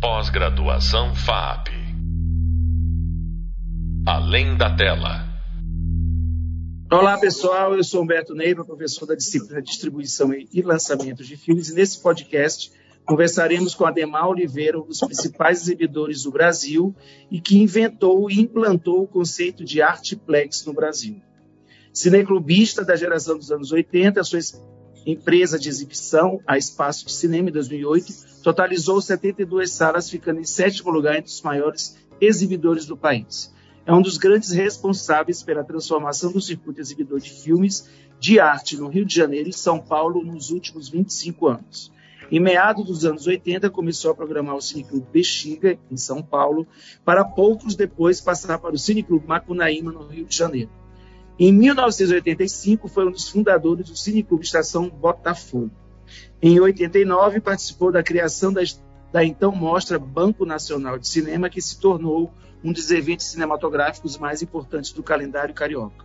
Pós-graduação FAP. Além da tela. Olá, pessoal. Eu sou Humberto Neiva, professor da disciplina Distribuição e Lançamento de Filmes, e nesse podcast conversaremos com Ademar Oliveira, um dos principais exibidores do Brasil e que inventou e implantou o conceito de artplex no Brasil. Cineclubista da geração dos anos 80, sua empresa de exibição, a Espaço de Cinema, em 2008, totalizou 72 salas, ficando em sétimo lugar entre os maiores exibidores do país. É um dos grandes responsáveis pela transformação do circuito exibidor de filmes de arte no Rio de Janeiro e São Paulo nos últimos 25 anos. Em meados dos anos 80, começou a programar o Cineclube Bexiga, em São Paulo, para poucos depois passar para o Cineclube Macunaíma, no Rio de Janeiro. Em 1985, foi um dos fundadores do Cineclube Estação Botafogo. Em 89, participou da criação da, então mostra Banco Nacional de Cinema, que se tornou um dos eventos cinematográficos mais importantes do calendário carioca.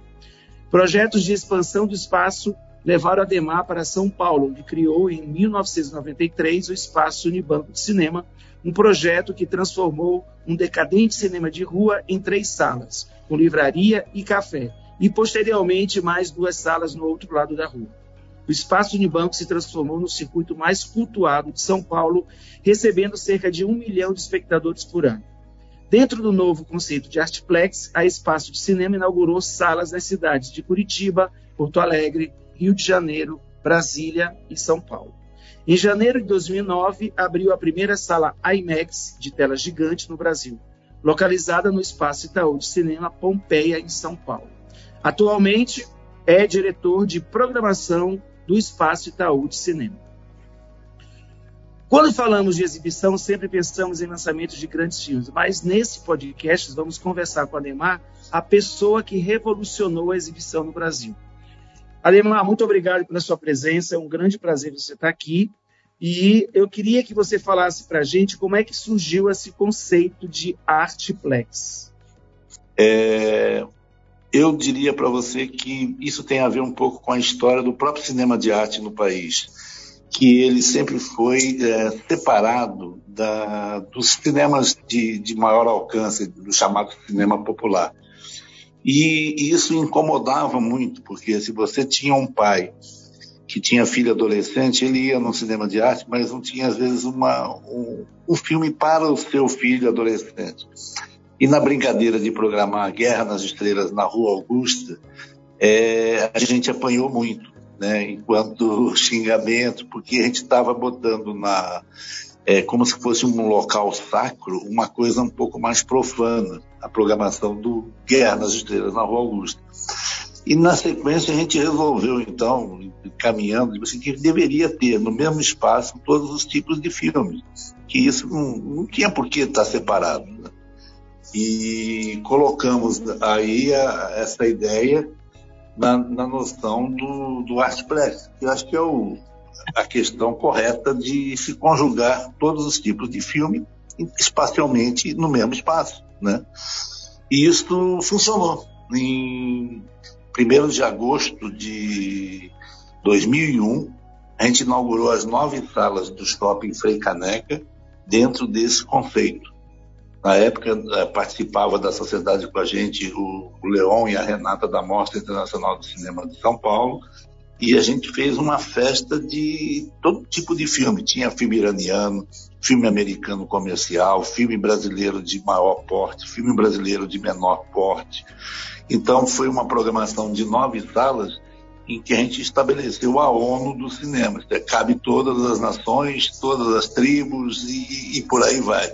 Projetos de expansão do espaço levaram Ademar para São Paulo, onde criou em 1993 o Espaço Unibanco de Cinema, um projeto que transformou um decadente cinema de rua em três salas, com livraria e café, e posteriormente mais duas salas no outro lado da rua. O espaço Unibanco se transformou no circuito mais cultuado de São Paulo, recebendo cerca de um milhão de espectadores por ano. Dentro do novo conceito de Artplex, a Espaço de Cinema inaugurou salas nas cidades de Curitiba, Porto Alegre, Rio de Janeiro, Brasília e São Paulo. Em janeiro de 2009, abriu a primeira sala IMAX de tela gigante no Brasil, localizada no Espaço Itaú de Cinema Pompeia, em São Paulo. Atualmente é diretor de programação do Espaço Itaú de Cinema. Quando falamos de exibição, sempre pensamos em lançamentos de grandes filmes, mas nesse podcast vamos conversar com a Ademar, a pessoa que revolucionou a exibição no Brasil. Ademar, muito obrigado pela sua presença, é um grande prazer você estar aqui. E eu queria que você falasse para a gente como é que surgiu esse conceito de artplex. É, eu diria para você que isso tem a ver um pouco com a história do próprio cinema de arte no país, que ele sempre foi é, separado da, dos cinemas de, de maior alcance, do chamado cinema popular. E, e isso incomodava muito, porque se você tinha um pai que tinha filho adolescente, ele ia no cinema de arte, mas não tinha, às vezes, uma, um, um filme para o seu filho adolescente. E na brincadeira de programar Guerra nas Estrelas na Rua Augusta, é, a gente apanhou muito, né, enquanto xingamento, porque a gente estava botando na é, como se fosse um local sacro, uma coisa um pouco mais profana, a programação do Guerra nas Estrelas na Rua Augusta. E na sequência a gente resolveu, então, caminhando, assim, que deveria ter no mesmo espaço todos os tipos de filmes, que isso não, não tinha por que estar separado. Né? E colocamos aí a, essa ideia na, na, noção do, do Artplex, que eu acho que é o, a questão correta de se conjugar todos os tipos de filme espacialmente no mesmo espaço, né? E isso funcionou. Em 1 de agosto de 2001, a gente inaugurou as nove salas do Shopping Frei Caneca dentro desse conceito. Na época, eh, participava da sociedade com a gente o, Leon e a Renata da Mostra Internacional do Cinema de São Paulo, e a gente fez uma festa de todo tipo de filme. Tinha filme iraniano, filme americano comercial, filme brasileiro de maior porte, filme brasileiro de menor porte. Então foi uma programação de nove salas em que a gente estabeleceu a ONU do cinema. Cabe todas as nações, todas as tribos e, e por aí vai.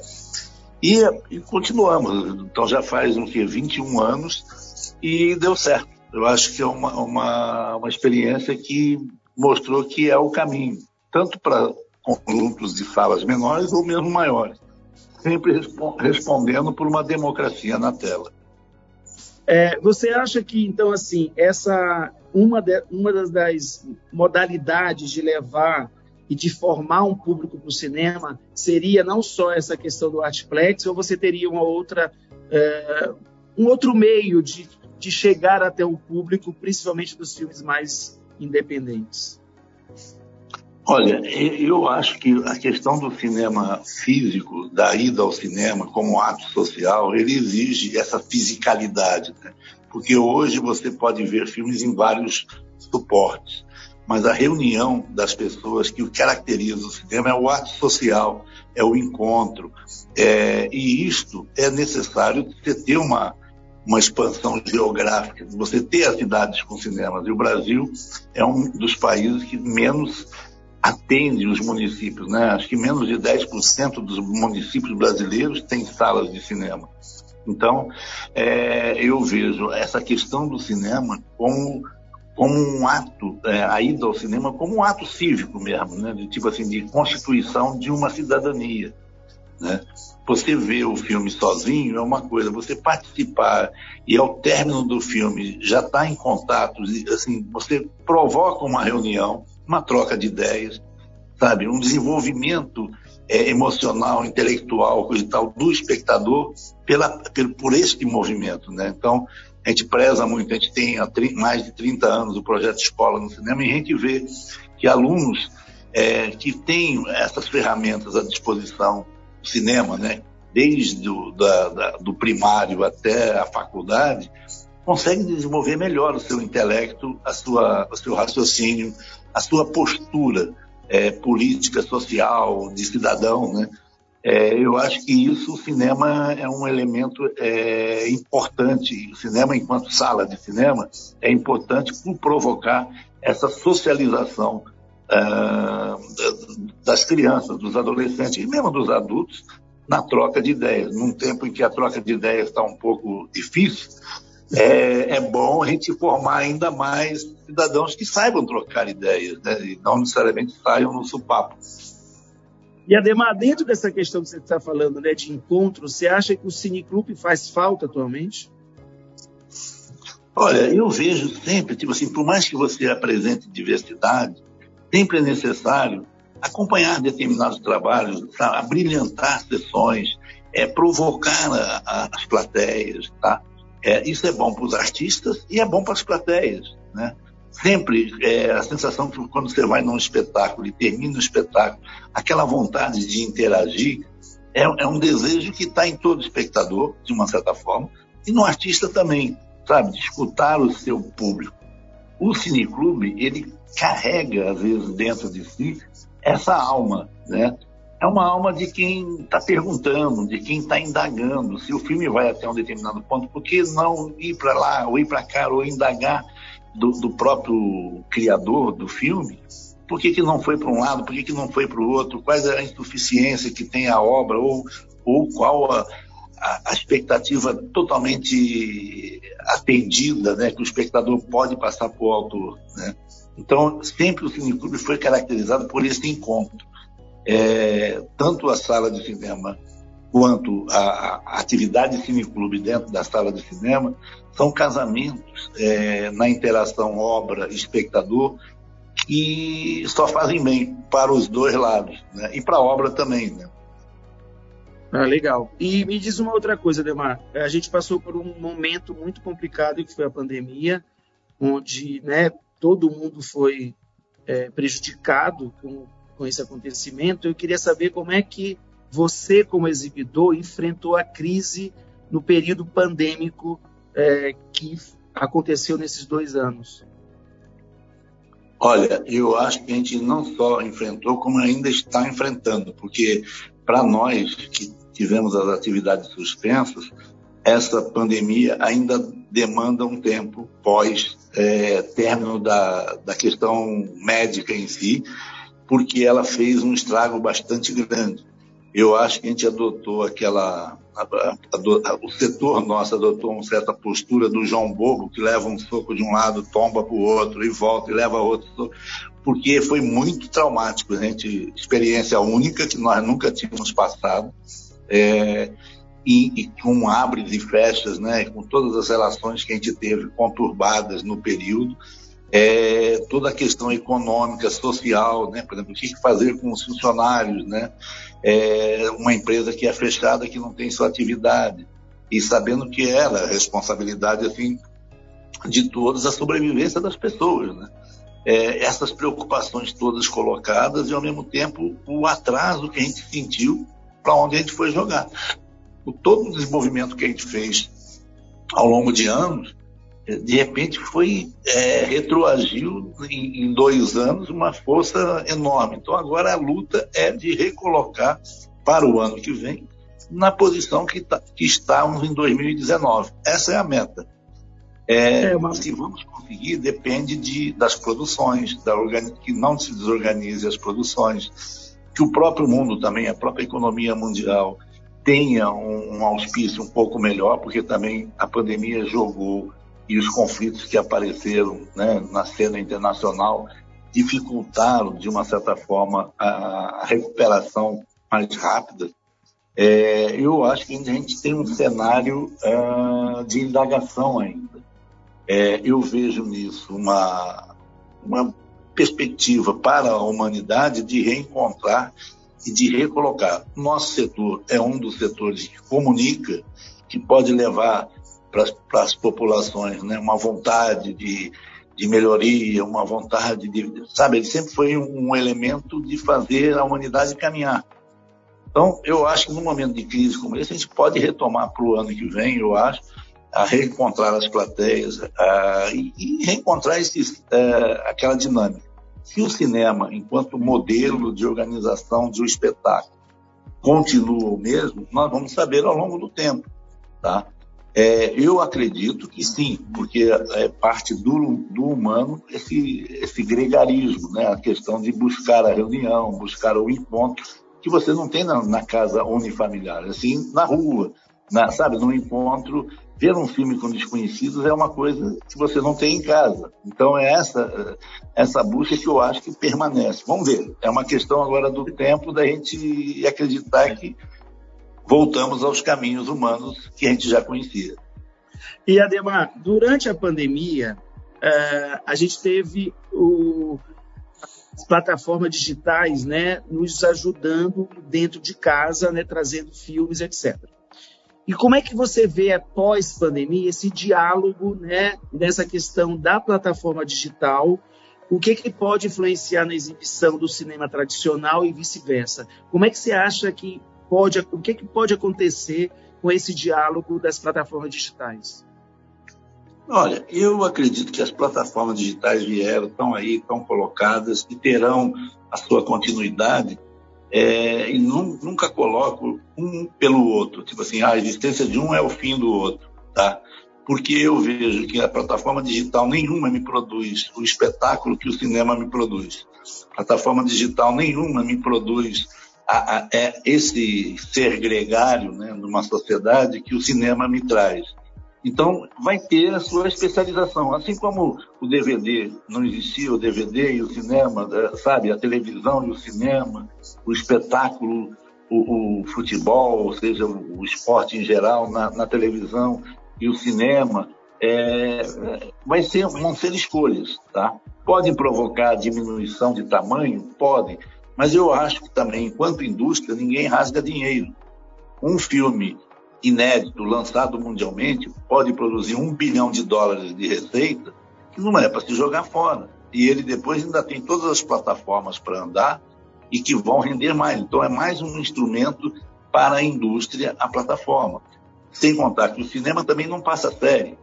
E, e continuamos. Então já faz um que 21 anos e deu certo. Eu acho que é uma, uma, uma experiência que mostrou que é o caminho, tanto para conjuntos de salas menores ou mesmo maiores, sempre respondendo por uma democracia na tela. É, você acha que então assim essa uma, de, uma das, das modalidades de levar e de formar um público para o cinema seria não só essa questão do Artplex, ou você teria uma outra, é, um outro meio de, de chegar até o público, principalmente dos filmes mais independentes? Olha, eu acho que a questão do cinema físico, da ida ao cinema como ato social, ele exige essa fisicalidade, né? porque hoje você pode ver filmes em vários suportes, mas a reunião das pessoas que o caracteriza o cinema é o ato social, é o encontro, é, e isto é necessário você ter uma uma expansão geográfica, você ter as cidades com cinemas. E o Brasil é um dos países que menos atende os municípios, né? Acho que menos de 10% dos municípios brasileiros têm salas de cinema. Então, é, eu vejo essa questão do cinema como como um ato, é, a ida ao cinema como um ato cívico mesmo, né? De, tipo assim, de constituição de uma cidadania, né? Você ver o filme sozinho é uma coisa, você participar e ao término do filme já estar tá em contato, assim, você provoca uma reunião, uma troca de ideias, sabe? Um desenvolvimento é, emocional, intelectual, coisa e tal, do espectador pela, pelo, por este movimento, né? Então, a gente preza muito, a gente tem há mais de 30 anos o projeto Escola no Cinema e a gente vê que alunos é, que têm essas ferramentas à disposição cinema, né? desde do, da, da, do primário até a faculdade, consegue desenvolver melhor o seu intelecto, a sua, o seu raciocínio, a sua postura é, política, social, de cidadão, né? É, eu acho que isso, o cinema é um elemento é, importante. O cinema, enquanto sala de cinema, é importante por provocar essa socialização uh, das crianças, dos adolescentes e mesmo dos adultos na troca de ideias. Num tempo em que a troca de ideias está um pouco difícil, é, é, bom a gente formar ainda mais cidadãos que saibam trocar ideias, né? e não necessariamente saiam no supapo. E Ademar, dentro dessa questão que você está falando né, de encontro, você acha que o cineclube faz falta atualmente? Olha, eu vejo sempre, tipo assim, por mais que você apresente diversidade, sempre é necessário acompanhar determinados trabalhos, tá? abrilhantar sessões, é, provocar a, a, as plateias. Tá? É, isso é bom para os artistas e é bom para as plateias. Né? Sempre é, a sensação que quando você vai num espetáculo e termina o espetáculo, aquela vontade de interagir é, é um desejo que está em todo espectador, de uma certa forma, e no artista também, sabe? De escutar o seu público. O cineclube, ele carrega, às vezes, dentro de si, essa alma, né? É uma alma de quem está perguntando, de quem está indagando. Se o filme vai até um determinado ponto, por que não ir para lá, ou ir para cá, ou indagar do, do, próprio criador do filme? Por que, que não foi para um lado, por que, que não foi para o outro? Quais a insuficiência que tem a obra, ou, ou qual a, a expectativa totalmente atendida, né, que o espectador pode passar para o autor, né? Então, sempre o Cineclube foi caracterizado por esse encontro. É, tanto a sala de cinema quanto a atividade Cineclube dentro da sala de cinema são casamentos é, na interação obra-espectador que só fazem bem para os dois lados, né? e para a obra também. Né? Ah, legal. E me diz uma outra coisa, Demar. A gente passou por um momento muito complicado que foi a pandemia, onde né, todo mundo foi é, prejudicado com, com esse acontecimento. Eu queria saber como é que você, como exibidor, enfrentou a crise no período pandêmico é, que aconteceu nesses dois anos. Olha, eu acho que a gente não só enfrentou, como ainda está enfrentando, porque para nós que tivemos as atividades suspensas, essa pandemia ainda demanda um tempo pós é, término da, da questão médica em si, porque ela fez um estrago bastante grande. Eu acho que a gente adotou aquela. O setor nosso adotou uma certa postura do João Bobo, que leva um soco de um lado, tomba para o outro e volta e leva outro, porque foi muito traumático. A gente, experiência única que nós nunca tínhamos passado. É, e, e, com abres e fechas, né, com todas as relações que a gente teve conturbadas no período, é, toda a questão econômica, social, né, por exemplo, o que fazer com os funcionários, né, é, uma empresa que é fechada, que não tem sua atividade, e sabendo que era responsabilidade assim de todos a sobrevivência das pessoas, né? é, essas preocupações todas colocadas e, ao mesmo tempo, o atraso que a gente sentiu para onde a gente foi jogar. O, todo o desenvolvimento que a gente fez ao longo de anos, é, de repente foi é, retroagiu em, em, dois anos uma força enorme. Então agora a luta é de recolocar para o ano que vem na posição que, tá, que estávamos em 2019. Essa é a meta. É, é uma... Se vamos conseguir, depende de, das produções, da que não se desorganize as produções, que o próprio mundo também, a própria economia mundial, tenha um, um auspício um pouco melhor, porque também a pandemia jogou e os conflitos que apareceram né, na cena internacional dificultaram, de uma certa forma, a, recuperação mais rápida. É, eu acho que a gente tem um cenário uh, de indagação ainda. É, eu vejo nisso uma, uma perspectiva para a humanidade de reencontrar e de recolocar. Nosso setor é um dos setores que comunica, que pode levar para as populações né, uma vontade de, de melhoria, uma vontade de. Sabe, ele sempre foi um, elemento de fazer a humanidade caminhar. Então, eu acho que num momento de crise como esse, a gente pode retomar para o ano que vem, eu acho, a reencontrar as plateias a, e, e, reencontrar esse, é, aquela dinâmica. Se o cinema, enquanto modelo de organização de um espetáculo, continua o mesmo, nós vamos saber ao longo do tempo. Tá? É, eu acredito que sim, porque é parte do, do humano esse, esse gregarismo, né? a questão de buscar a reunião, buscar o encontro, que você não tem na, na casa unifamiliar, assim, na rua, na, sabe, no encontro ver um filme com desconhecidos é uma coisa que você não tem em casa. Então é essa essa busca que eu acho que permanece. Vamos ver. É uma questão agora do tempo da gente acreditar que voltamos aos caminhos humanos que a gente já conhecia. E Ademar, durante a pandemia, uh, a gente teve o, as plataformas digitais, né, nos ajudando dentro de casa, né, trazendo filmes, etc. E como é que você vê após pandemia esse diálogo, né, nessa questão da plataforma digital? O que, que pode influenciar na exibição do cinema tradicional e vice-versa? Como é que você acha que pode, o que, que pode acontecer com esse diálogo das plataformas digitais? Olha, eu acredito que as plataformas digitais vieram, estão aí, estão colocadas e terão a sua continuidade é, e nunca coloco um pelo outro. Tipo assim, a existência de um é o fim do outro, tá? Porque eu vejo que a plataforma digital nenhuma me produz o espetáculo que o cinema me produz. Plataforma digital nenhuma me produz a, a, é esse ser gregário né, numa sociedade que o cinema me traz. Então, vai ter a sua especialização. Assim como o DVD, não existia o DVD e o cinema, eh, sabe? A televisão e o cinema, o espetáculo, o, o futebol, ou seja, o, esporte em geral na, na televisão e o cinema, é, vai ser, vão ser escolhas, tá? Podem provocar diminuição de tamanho? Podem. Mas eu acho que também, enquanto indústria, ninguém rasga dinheiro. Um filme inédito, lançado mundialmente, pode produzir um bilhão de dólares de receita, que não é para se jogar fora. E ele depois ainda tem todas as plataformas para andar e que vão render mais. Então é mais um instrumento para a indústria, a plataforma. Sem contar que o cinema também não passa série.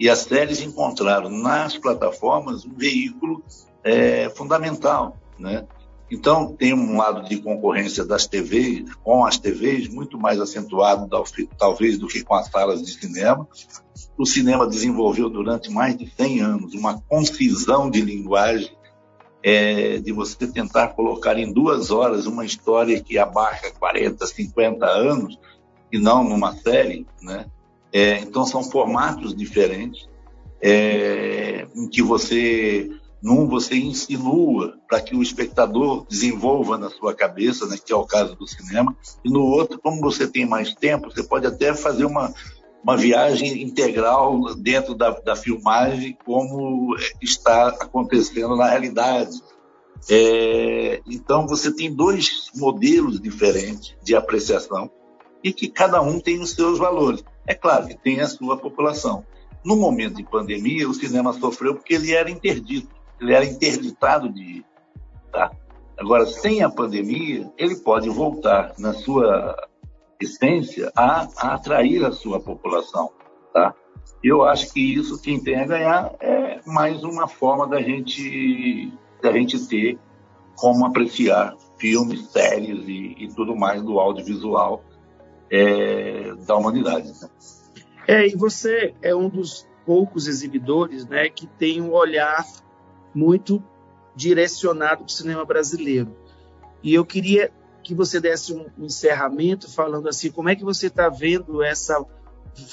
E as séries encontraram nas plataformas um veículo é, fundamental. Né? Então, tem um lado de concorrência das TVs, com as TVs, muito mais acentuado, talvez, do que com as salas de cinema. O cinema desenvolveu durante mais de 100 anos uma concisão de linguagem, é, de você tentar colocar em duas horas uma história que abarca 40, 50 anos, e não numa série. Né? É, então, são formatos diferentes, é, em que você num, você insinua para que o espectador desenvolva na sua cabeça, né, que é o caso do cinema. E no outro, como você tem mais tempo, você pode até fazer uma, uma viagem integral dentro da, da filmagem, como está acontecendo na realidade. É, então, você tem dois modelos diferentes de apreciação e que cada um tem os seus valores. É claro que tem a sua população. No momento de pandemia, o cinema sofreu porque ele era interdito. Ele era interditado de ir. Tá? Agora, sem a pandemia, ele pode voltar na sua essência a, a atrair a sua população. Tá? Eu acho que isso quem tem a ganhar é mais uma forma da gente, da gente ter como apreciar filmes, séries e, e tudo mais do audiovisual é, da humanidade. Né? É, e você é um dos poucos exibidores né, que tem um olhar muito direcionado para o cinema brasileiro. E eu queria que você desse um, encerramento falando assim, como é que você está vendo essa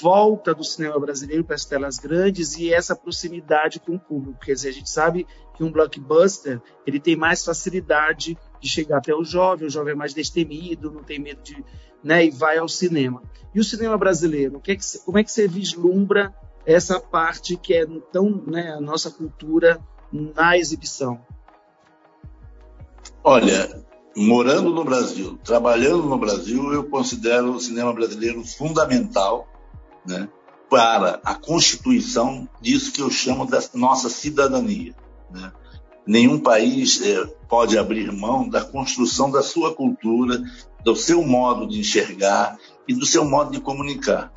volta do cinema brasileiro para as telas grandes e essa proximidade com o público. Quer dizer, a gente sabe que um blockbuster ele tem mais facilidade de chegar até o jovem, o jovem é mais destemido, não tem medo de, né, e vai ao cinema. E o cinema brasileiro, que é que, como é que você vislumbra essa parte que é tão, né, a nossa cultura na exibição? Olha, morando no Brasil, trabalhando no Brasil, eu considero o cinema brasileiro fundamental né, para a constituição disso que eu chamo da nossa cidadania. Né? Nenhum país é, pode abrir mão da construção da sua cultura, do seu modo de enxergar e do seu modo de comunicar.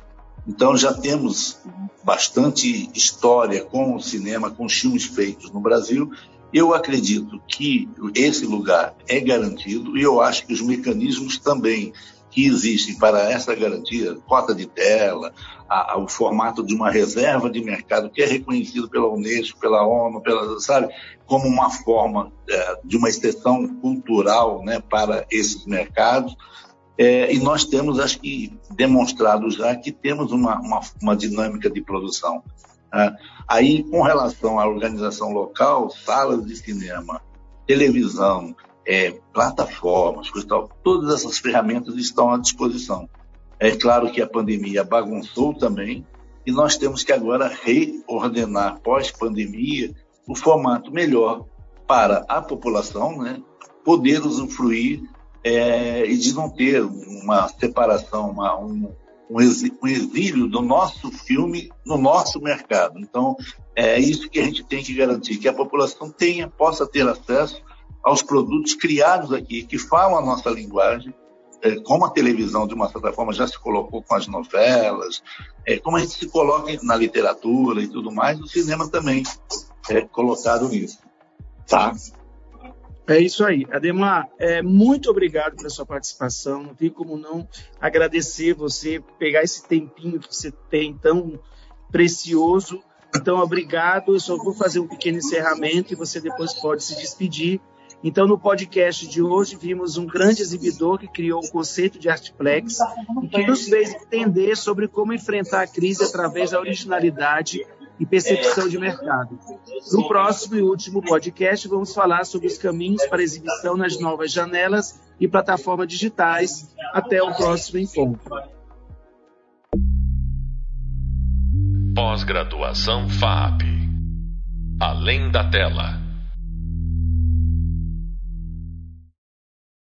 Então já temos bastante história com o cinema, com os filmes feitos no Brasil. Eu acredito que esse lugar é garantido e eu acho que os mecanismos também que existem para essa garantia, cota de tela, a, a, o formato de uma reserva de mercado que é reconhecido pela Unesco, pela ONU, pela, sabe, como uma forma é, de uma extensão cultural né, para esses mercados. É, e nós temos, acho que, demonstrado já que temos uma, uma, uma dinâmica de produção. Né? Aí, com relação à organização local, salas de cinema, televisão, é, plataformas, tal, todas essas ferramentas estão à disposição. É claro que a pandemia bagunçou também e nós temos que agora reordenar pós-pandemia o formato melhor para a população, né, poder usufruir é, e de não ter uma separação, uma, um, um exílio do nosso filme no nosso mercado. Então, é isso que a gente tem que garantir, que a população tenha, possa ter acesso aos produtos criados aqui, que falam a nossa linguagem, é, como a televisão, de uma certa forma, já se colocou com as novelas, é, como a gente se coloca na literatura e tudo mais, o cinema também é colocado nisso. Tá? É isso aí. Ademar, é, muito obrigado pela sua participação. Não tem como não agradecer você, pegar esse tempinho que você tem tão precioso. Então, obrigado. Eu só vou fazer um pequeno encerramento e você depois pode se despedir então, no podcast de hoje, vimos um grande exibidor que criou o conceito de Artplex e que nos fez entender sobre como enfrentar a crise através da originalidade e percepção de mercado. No próximo e último podcast, vamos falar sobre os caminhos para exibição nas novas janelas e plataformas digitais. Até o próximo encontro. Pós-graduação FAP. Além da tela.